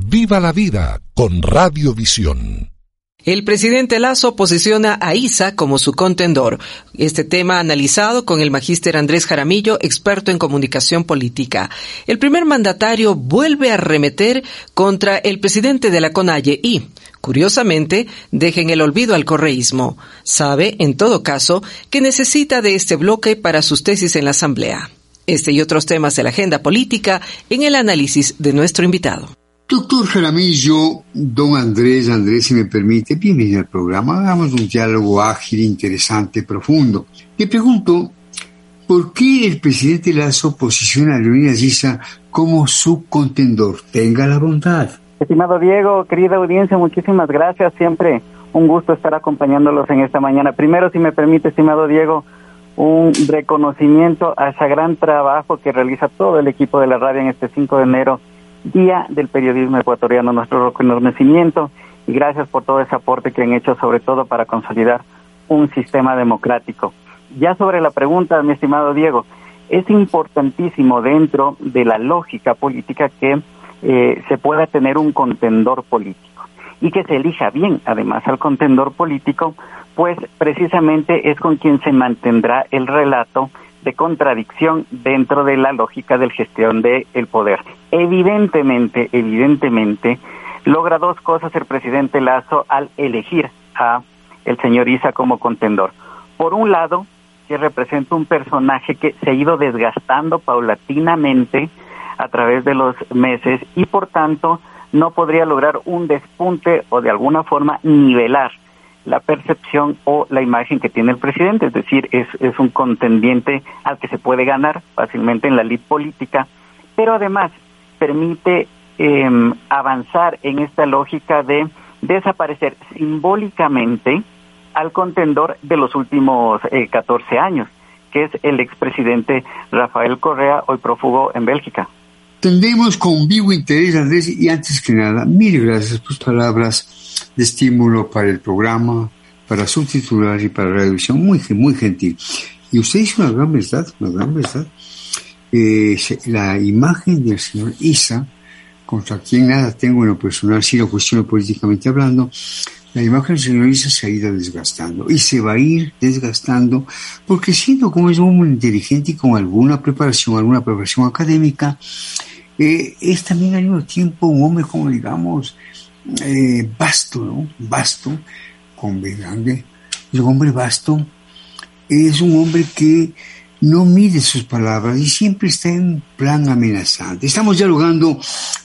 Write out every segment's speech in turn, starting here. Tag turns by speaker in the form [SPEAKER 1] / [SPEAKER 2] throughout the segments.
[SPEAKER 1] Viva la vida con Radiovisión.
[SPEAKER 2] El presidente Lazo posiciona a ISA como su contendor. Este tema analizado con el magíster Andrés Jaramillo, experto en comunicación política. El primer mandatario vuelve a remeter contra el presidente de la CONAIE y, curiosamente, deja en el olvido al correísmo. Sabe, en todo caso, que necesita de este bloque para sus tesis en la Asamblea. Este y otros temas de la agenda política en el análisis de nuestro invitado.
[SPEAKER 3] Doctor Jaramillo, don Andrés, Andrés, si me permite, bienvenido al programa. Hagamos un diálogo ágil, interesante, profundo. Le pregunto, ¿por qué el presidente Lazo posiciona a Leonidas Issa como su contendor? Tenga la bondad.
[SPEAKER 4] Estimado Diego, querida audiencia, muchísimas gracias. Siempre un gusto estar acompañándolos en esta mañana. Primero, si me permite, estimado Diego, un reconocimiento a ese gran trabajo que realiza todo el equipo de la radio en este 5 de enero Día del Periodismo Ecuatoriano, nuestro reconocimiento y gracias por todo ese aporte que han hecho, sobre todo para consolidar un sistema democrático. Ya sobre la pregunta, mi estimado Diego, es importantísimo dentro de la lógica política que eh, se pueda tener un contendor político y que se elija bien, además, al contendor político, pues precisamente es con quien se mantendrá el relato de contradicción dentro de la lógica de gestión del el poder. Evidentemente, evidentemente, logra dos cosas el presidente Lazo al elegir a el señor Isa como contendor. Por un lado, que representa un personaje que se ha ido desgastando paulatinamente a través de los meses y por tanto no podría lograr un despunte o de alguna forma nivelar la percepción o la imagen que tiene el presidente, es decir, es, es un contendiente al que se puede ganar fácilmente en la lid política, pero además permite em, avanzar en esta lógica de desaparecer simbólicamente al contendor de los últimos eh, 14 años, que es el expresidente Rafael Correa, hoy prófugo en Bélgica.
[SPEAKER 3] Tendemos con vivo interés, Andrés, y antes que nada, mil gracias por tus palabras de estímulo para el programa, para su titular y para la revisión, muy, muy gentil. Y usted dice una gran verdad, una gran verdad. Eh, la imagen del señor Isa, contra quien nada tengo en lo personal, si lo cuestiono políticamente hablando, la imagen del señor Isa se ha ido desgastando y se va a ir desgastando porque siendo como es un inteligente y con alguna preparación, alguna preparación académica, eh, es también al mismo tiempo un hombre como digamos eh, vasto, ¿no? Vasto, con grande, un hombre vasto, es un hombre que no mide sus palabras y siempre está en plan amenazante. Estamos dialogando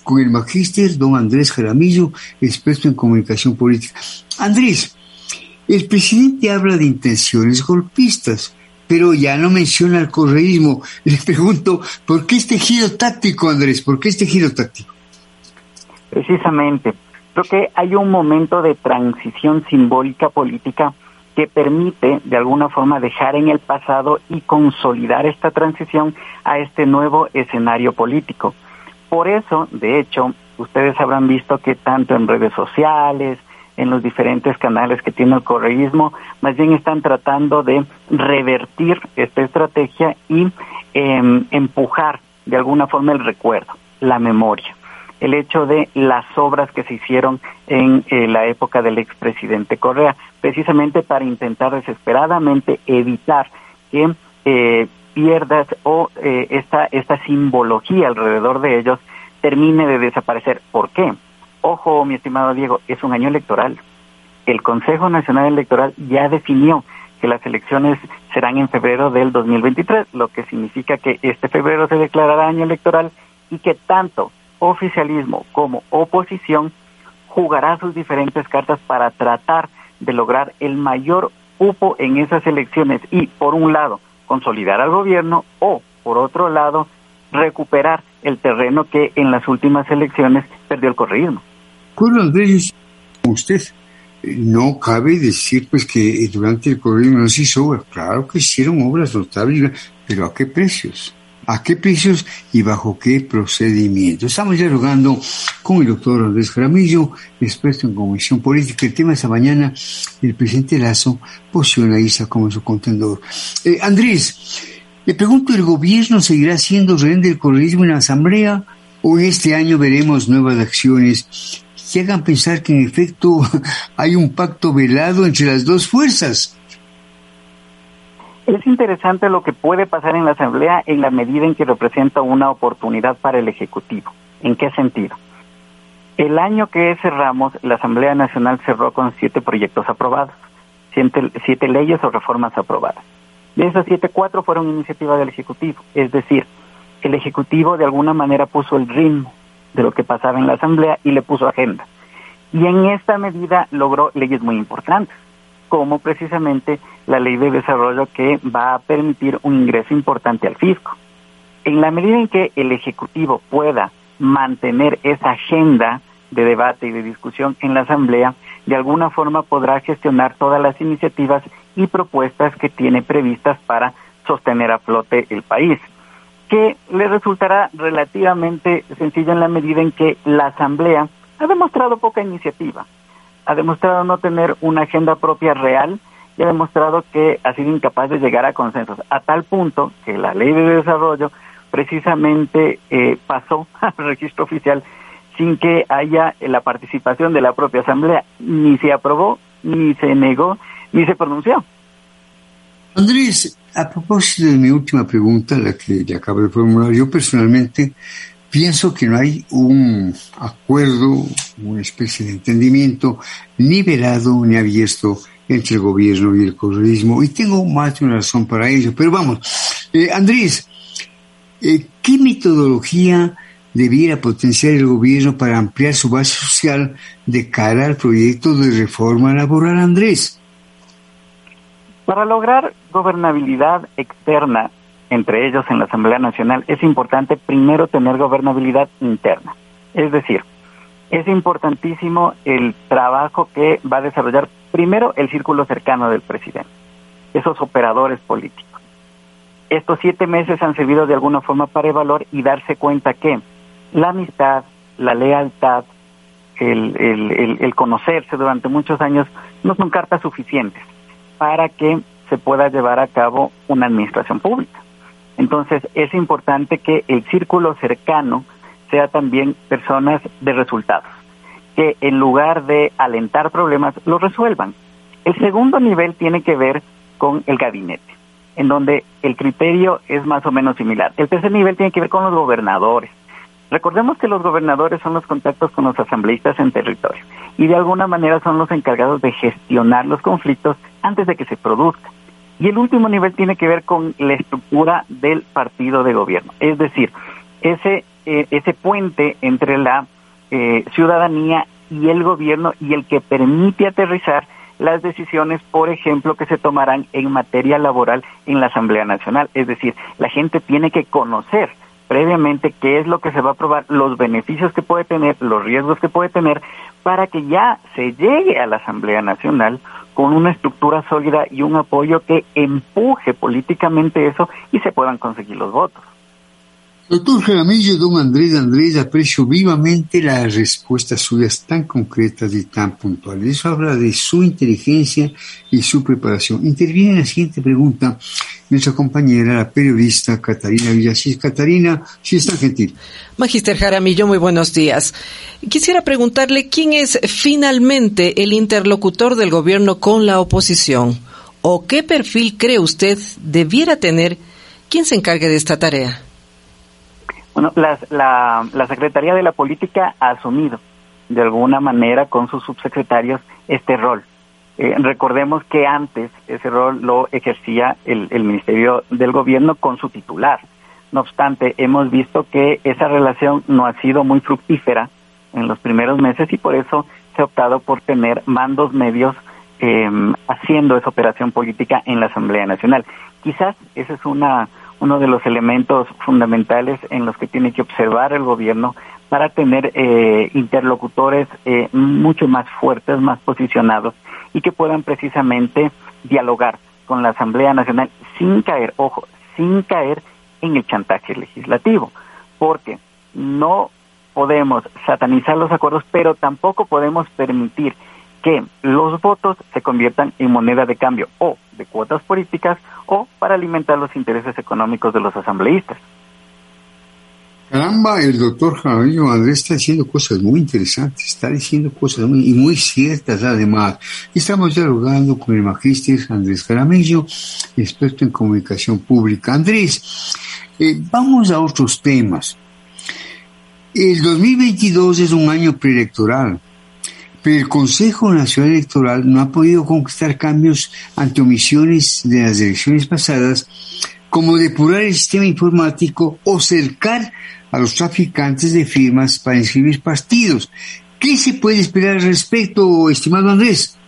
[SPEAKER 3] con el magíster don Andrés Jaramillo, experto en comunicación política. Andrés, el presidente habla de intenciones golpistas, pero ya no menciona el correísmo. Le pregunto, ¿por qué este giro táctico, Andrés? ¿Por qué este giro táctico?
[SPEAKER 4] Precisamente, creo que hay un momento de transición simbólica política que permite de alguna forma dejar en el pasado y consolidar esta transición a este nuevo escenario político. Por eso, de hecho, ustedes habrán visto que tanto en redes sociales, en los diferentes canales que tiene el correísmo, más bien están tratando de revertir esta estrategia y em, empujar de alguna forma el recuerdo, la memoria el hecho de las obras que se hicieron en eh, la época del expresidente Correa, precisamente para intentar desesperadamente evitar que eh, pierdas o eh, esta, esta simbología alrededor de ellos termine de desaparecer. ¿Por qué? Ojo, mi estimado Diego, es un año electoral. El Consejo Nacional Electoral ya definió que las elecciones serán en febrero del 2023, lo que significa que este febrero se declarará año electoral y que tanto oficialismo como oposición jugará sus diferentes cartas para tratar de lograr el mayor cupo en esas elecciones y, por un lado, consolidar al gobierno o, por otro lado, recuperar el terreno que en las últimas elecciones perdió el correísmo.
[SPEAKER 3] acuerdo, Andrés, usted, eh, no cabe decir pues que durante el correísmo no se hizo obras. Claro que hicieron obras notables, pero ¿a qué precios? ¿A qué precios y bajo qué procedimiento? Estamos dialogando con el doctor Andrés Jaramillo, experto en comisión política. El tema de esta mañana, el presidente Lazo posiciona a ISA como su contendor. Eh, Andrés, le pregunto, ¿el gobierno seguirá siendo rehén del correísmo en la Asamblea o este año veremos nuevas acciones que hagan pensar que en efecto hay un pacto velado entre las dos fuerzas?
[SPEAKER 4] Es interesante lo que puede pasar en la Asamblea en la medida en que representa una oportunidad para el Ejecutivo. ¿En qué sentido? El año que cerramos, la Asamblea Nacional cerró con siete proyectos aprobados, siete, leyes o reformas aprobadas. De esas siete, cuatro fueron iniciativa del Ejecutivo. Es decir, el Ejecutivo de alguna manera puso el ritmo de lo que pasaba en la Asamblea y le puso agenda. Y en esta medida logró leyes muy importantes como precisamente la ley de desarrollo que va a permitir un ingreso importante al fisco. En la medida en que el Ejecutivo pueda mantener esa agenda de debate y de discusión en la Asamblea, de alguna forma podrá gestionar todas las iniciativas y propuestas que tiene previstas para sostener a flote el país, que le resultará relativamente sencillo en la medida en que la Asamblea ha demostrado poca iniciativa ha demostrado no tener una agenda propia real y ha demostrado que ha sido incapaz de llegar a consensos, a tal punto que la ley de desarrollo precisamente eh, pasó al registro oficial sin que haya la participación de la propia Asamblea, ni se aprobó, ni se negó, ni se pronunció.
[SPEAKER 3] Andrés, a propósito de mi última pregunta, la que le acabo de formular, yo personalmente pienso que no hay un acuerdo, una especie de entendimiento ni velado ni abierto entre el gobierno y el correísmo. Y tengo más de una razón para ello. Pero vamos, eh, Andrés, eh, ¿qué metodología debiera potenciar el gobierno para ampliar su base social de cara al proyecto de reforma laboral, Andrés?
[SPEAKER 4] Para lograr gobernabilidad externa entre ellos en la Asamblea Nacional, es importante primero tener gobernabilidad interna. Es decir, es importantísimo el trabajo que va a desarrollar primero el círculo cercano del presidente, esos operadores políticos. Estos siete meses han servido de alguna forma para evaluar y darse cuenta que la amistad, la lealtad, el, conocerse durante muchos años no son cartas suficientes para que se pueda llevar a cabo una administración pública. Entonces es importante que el círculo cercano sea también personas de resultados, que en lugar de alentar problemas, los resuelvan. El segundo nivel tiene que ver con el gabinete, en donde el criterio es más o menos similar. El tercer nivel tiene que ver con los gobernadores. Recordemos que los gobernadores son los contactos con los asambleístas en territorio y de alguna manera son los encargados de gestionar los conflictos antes de que se produzcan. Y el último nivel tiene que ver con la estructura del partido de gobierno, es decir, ese, eh, ese puente entre la eh, ciudadanía y el gobierno y el que permite aterrizar las decisiones, por ejemplo, que se tomarán en materia laboral en la Asamblea Nacional. Es decir, la gente tiene que conocer previamente qué es lo que se va a aprobar, los beneficios que puede tener, los riesgos que puede tener, para que ya se llegue a la Asamblea Nacional con una estructura sólida y un apoyo que empuje políticamente eso y se puedan conseguir los votos.
[SPEAKER 3] Doctor Jaramillo, don Andrés Andrés, aprecio vivamente las respuestas suyas tan concretas y tan puntuales. Eso habla de su inteligencia y su preparación. Interviene en la siguiente pregunta nuestra compañera, la periodista Catarina Villasís. Catarina, si es tan gentil.
[SPEAKER 2] Magister Jaramillo, muy buenos días. Quisiera preguntarle quién es finalmente el interlocutor del gobierno con la oposición o qué perfil cree usted debiera tener quien se encargue de esta tarea.
[SPEAKER 4] Bueno, la, la Secretaría de la Política ha asumido de alguna manera con sus subsecretarios este rol. Eh, recordemos que antes ese rol lo ejercía el, el, Ministerio del Gobierno con su titular. No obstante, hemos visto que esa relación no ha sido muy fructífera en los primeros meses y por eso se ha optado por tener mandos medios eh, haciendo esa operación política en la Asamblea Nacional. Quizás ese es una, uno de los elementos fundamentales en los que tiene que observar el gobierno para tener eh, interlocutores eh, mucho más fuertes, más posicionados y que puedan precisamente dialogar con la Asamblea Nacional sin caer, ojo, sin caer en el chantaje legislativo, porque no podemos satanizar los acuerdos, pero tampoco podemos permitir que los votos se conviertan en moneda de cambio o de cuotas políticas o para alimentar los intereses económicos de los asambleístas.
[SPEAKER 3] Caramba, el doctor Jaramillo Andrés está diciendo cosas muy interesantes, está diciendo cosas muy, y muy ciertas además. Estamos dialogando con el magíster Andrés Jaramillo, experto en comunicación pública. Andrés, eh, vamos a otros temas. El 2022 es un año preelectoral, pero el Consejo Nacional Electoral no ha podido conquistar cambios ante omisiones de las elecciones pasadas, como depurar el sistema informático o cercar a los traficantes de firmas para inscribir partidos. ¿Qué se puede esperar al respecto, estimado Andrés?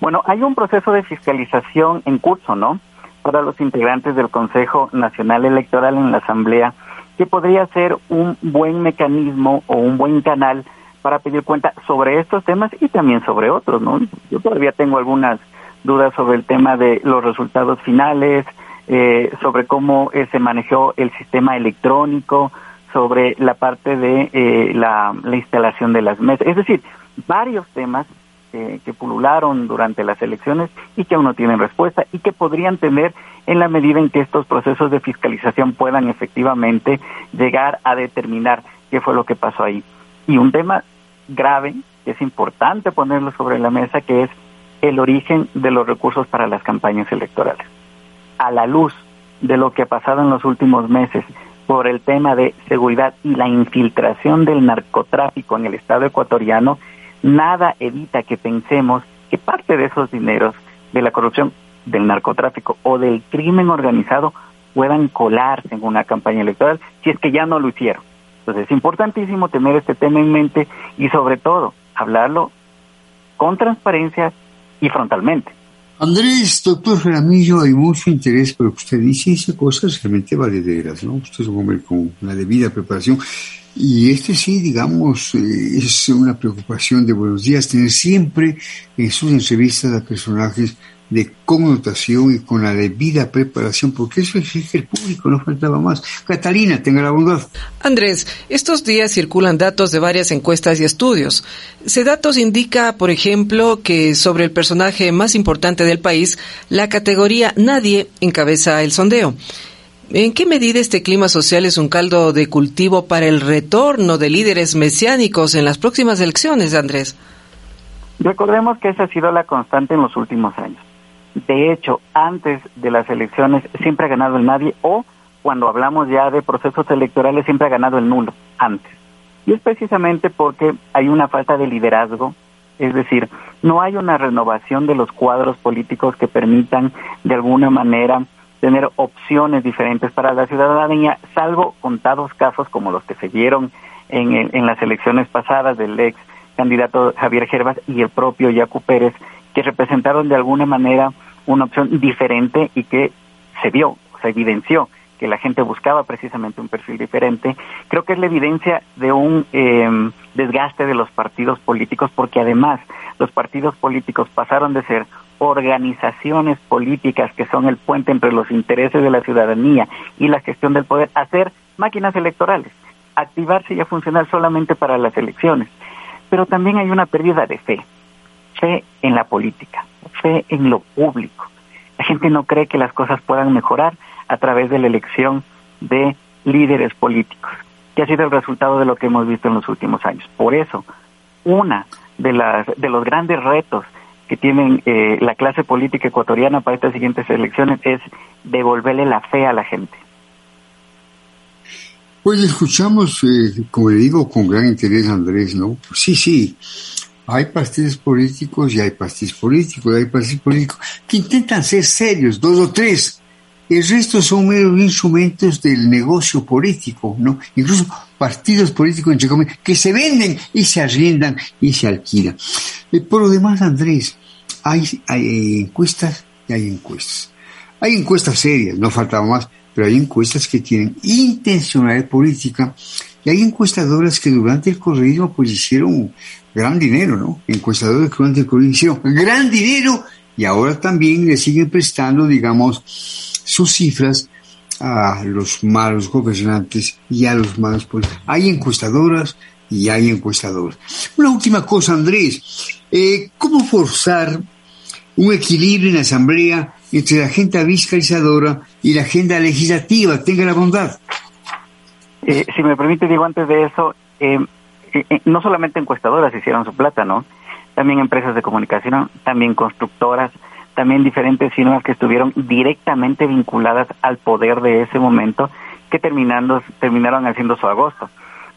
[SPEAKER 4] Bueno, hay un proceso de fiscalización en curso, ¿no? Para los integrantes del Consejo Nacional Electoral en la Asamblea, que podría ser un buen mecanismo o un buen canal para pedir cuenta sobre estos temas y también sobre otros, ¿no? Yo todavía tengo algunas dudas sobre el tema de los resultados finales, eh, sobre cómo eh, se manejó el sistema electrónico, sobre la parte de eh, la, instalación de las mesas. Es decir, varios temas eh, que pulularon durante las elecciones y que aún no tienen respuesta y que podrían tener en la medida en que estos procesos de fiscalización puedan efectivamente llegar a determinar qué fue lo que pasó ahí. Y un tema grave, que es importante ponerlo sobre la mesa, que es el origen de los recursos para las campañas electorales. A la luz de lo que ha pasado en los últimos meses, por el tema de seguridad y la infiltración del narcotráfico en el Estado ecuatoriano, nada evita que pensemos que parte de esos dineros de la corrupción, del narcotráfico o del crimen organizado puedan colarse en una campaña electoral si es que ya no lo hicieron. Entonces es importantísimo tener este tema en mente y sobre todo hablarlo con transparencia y frontalmente.
[SPEAKER 3] Andrés, doctor Jaramillo, hay mucho interés por lo que usted dice, dice cosas realmente valederas, ¿no? Usted es un hombre con la debida preparación. Y este sí, digamos, eh, es una preocupación de buenos días, tener siempre en sus entrevistas a personajes de connotación y con la debida preparación, porque eso exige el público, no faltaba más. Catalina, tenga la bondad.
[SPEAKER 2] Andrés, estos días circulan datos de varias encuestas y estudios. Ese datos indica, por ejemplo, que sobre el personaje más importante del país, la categoría Nadie encabeza el sondeo. ¿En qué medida este clima social es un caldo de cultivo para el retorno de líderes mesiánicos en las próximas elecciones, Andrés?
[SPEAKER 4] Recordemos que esa ha sido la constante en los últimos años. De hecho, antes de las elecciones siempre ha ganado el nadie o cuando hablamos ya de procesos electorales siempre ha ganado el nulo antes. Y es precisamente porque hay una falta de liderazgo, es decir, no hay una renovación de los cuadros políticos que permitan de alguna manera tener opciones diferentes para la ciudadanía, salvo contados casos como los que se vieron en, en las elecciones pasadas del ex candidato Javier Gervas y el propio Yacu Pérez, que representaron de alguna manera una opción diferente y que se vio, se evidenció que la gente buscaba precisamente un perfil diferente. Creo que es la evidencia de un em, desgaste de los partidos políticos porque además los partidos políticos pasaron de ser organizaciones políticas que son el puente entre los intereses de la ciudadanía y la gestión del poder a ser máquinas electorales, activarse y a funcionar solamente para las elecciones. Pero también hay una pérdida de fe fe en la política, fe en lo público. La gente no cree que las cosas puedan mejorar a través de la elección de líderes políticos, que ha sido el resultado de lo que hemos visto en los últimos años. Por eso, una de las de los grandes retos que tienen eh, la clase política ecuatoriana para estas siguientes elecciones es devolverle la fe a la gente.
[SPEAKER 3] Pues escuchamos, eh, como le digo, con gran interés, Andrés, ¿no? sí, sí, hay partidos políticos y hay partidos políticos, hay partidos políticos que intentan ser serios, dos o tres. El resto son meros instrumentos del negocio político, ¿no? Incluso partidos políticos, entre comillas, que se venden y se arriendan y se alquilan. Eh, por lo demás, Andrés, hay, hay encuestas y hay encuestas. Hay encuestas serias, no faltaba más, pero hay encuestas que tienen intencionalidad política y hay encuestadoras que durante el correísmo pues hicieron gran dinero, ¿no? Encuestadores que durante el correísmo hicieron gran dinero y ahora también le siguen prestando, digamos, sus cifras a los malos gobernantes y a los malos políticos. Hay encuestadoras y hay encuestadoras. Una última cosa, Andrés. Eh, ¿Cómo forzar un equilibrio en la Asamblea entre la agenda fiscalizadora y la agenda legislativa? Tenga la bondad.
[SPEAKER 4] Eh, si me permite, digo antes de eso, eh, no solamente encuestadoras hicieron su plata, ¿no? También empresas de comunicación, también constructoras, también diferentes firmas que estuvieron directamente vinculadas al poder de ese momento que terminando, terminaron haciendo su agosto.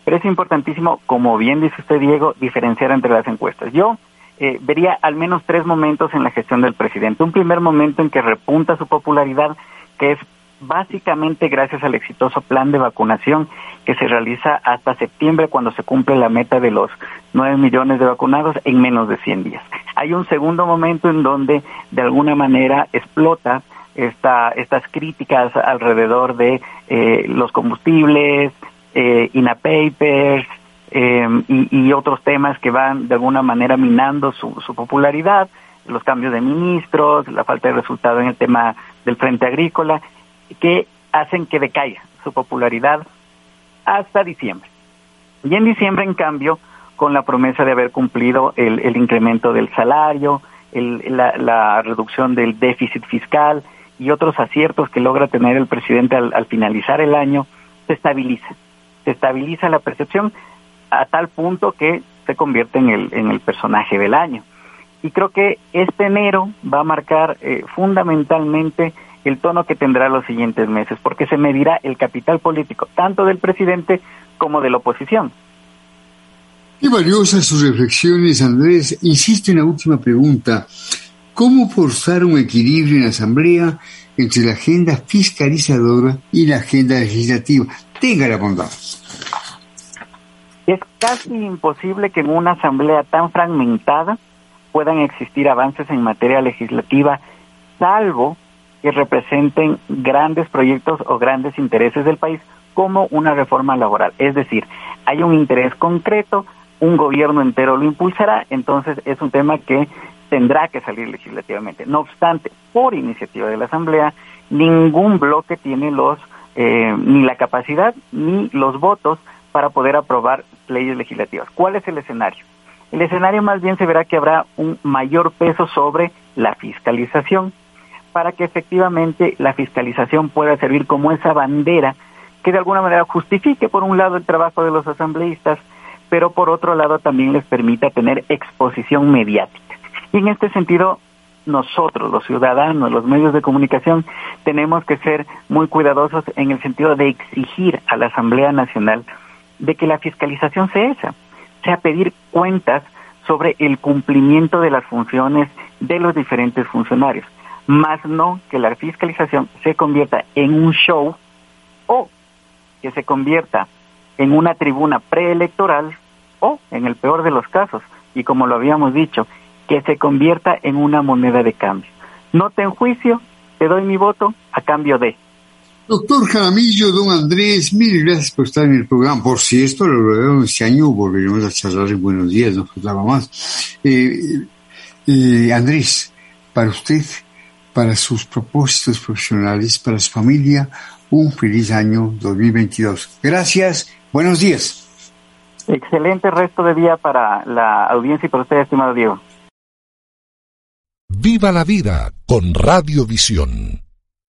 [SPEAKER 4] Pero es importantísimo, como bien dice usted, Diego, diferenciar entre las encuestas. Yo eh, vería al menos tres momentos en la gestión del presidente. Un primer momento en que repunta su popularidad, que es básicamente gracias al exitoso plan de vacunación que se realiza hasta septiembre cuando se cumple la meta de los 9 millones de vacunados en menos de 100 días. Hay un segundo momento en donde de alguna manera explota esta, estas críticas alrededor de eh, los combustibles, eh, eh, y, otros temas que van de alguna manera minando su, su popularidad, los cambios de ministros, la falta de resultado en el tema del Frente Agrícola que hacen que decaiga su popularidad hasta diciembre. Y en diciembre, en cambio, con la promesa de haber cumplido el, incremento del salario, la, reducción del déficit fiscal y otros aciertos que logra tener el presidente al, finalizar el año, se estabiliza. Se estabiliza la percepción a tal punto que se convierte en el, en el personaje del año. Y creo que este enero va a marcar eh, fundamentalmente el tono que tendrá los siguientes meses, porque se medirá el capital político tanto del presidente como de la oposición.
[SPEAKER 3] Qué valiosas sus reflexiones, Andrés. Insisto en la última pregunta. ¿Cómo forzar un equilibrio en la Asamblea entre la agenda fiscalizadora y la agenda legislativa? Tenga la bondad.
[SPEAKER 4] Es casi imposible que en una Asamblea tan fragmentada puedan existir avances en materia legislativa, salvo que representen grandes proyectos o grandes intereses del país como una reforma laboral. Es decir, hay un interés concreto, un gobierno entero lo impulsará, entonces es un tema que tendrá que salir legislativamente. No obstante, por iniciativa de la Asamblea, ningún bloque tiene los eh, ni la capacidad ni los votos para poder aprobar leyes legislativas. ¿Cuál es el escenario? El escenario más bien se verá que habrá un mayor peso sobre la fiscalización para que efectivamente la fiscalización pueda servir como esa bandera que de alguna manera justifique, por un lado, el trabajo de los asambleístas, pero por otro lado también les permita tener exposición mediática. Y en este sentido, nosotros, los ciudadanos, los medios de comunicación, tenemos que ser muy cuidadosos en el sentido de exigir a la Asamblea Nacional de que la fiscalización sea esa, sea pedir cuentas sobre el cumplimiento de las funciones de los diferentes funcionarios más no que la fiscalización se convierta en un show o que se convierta en una tribuna preelectoral o, en el peor de los casos, y como lo habíamos dicho, que se convierta en una moneda de cambio. No te juicio, te doy mi voto a cambio de.
[SPEAKER 3] Doctor Jaramillo, don Andrés, mil gracias por estar en el programa. Por si esto lo veo este año, volveremos a charlar en Buenos Días, no faltaba más. Eh, eh, Andrés, para usted, para sus propósitos profesionales, para su familia, un feliz año 2022. Gracias, buenos días.
[SPEAKER 4] Excelente resto de día para la audiencia y para usted, estimado Diego.
[SPEAKER 1] Viva la vida con Radiovisión.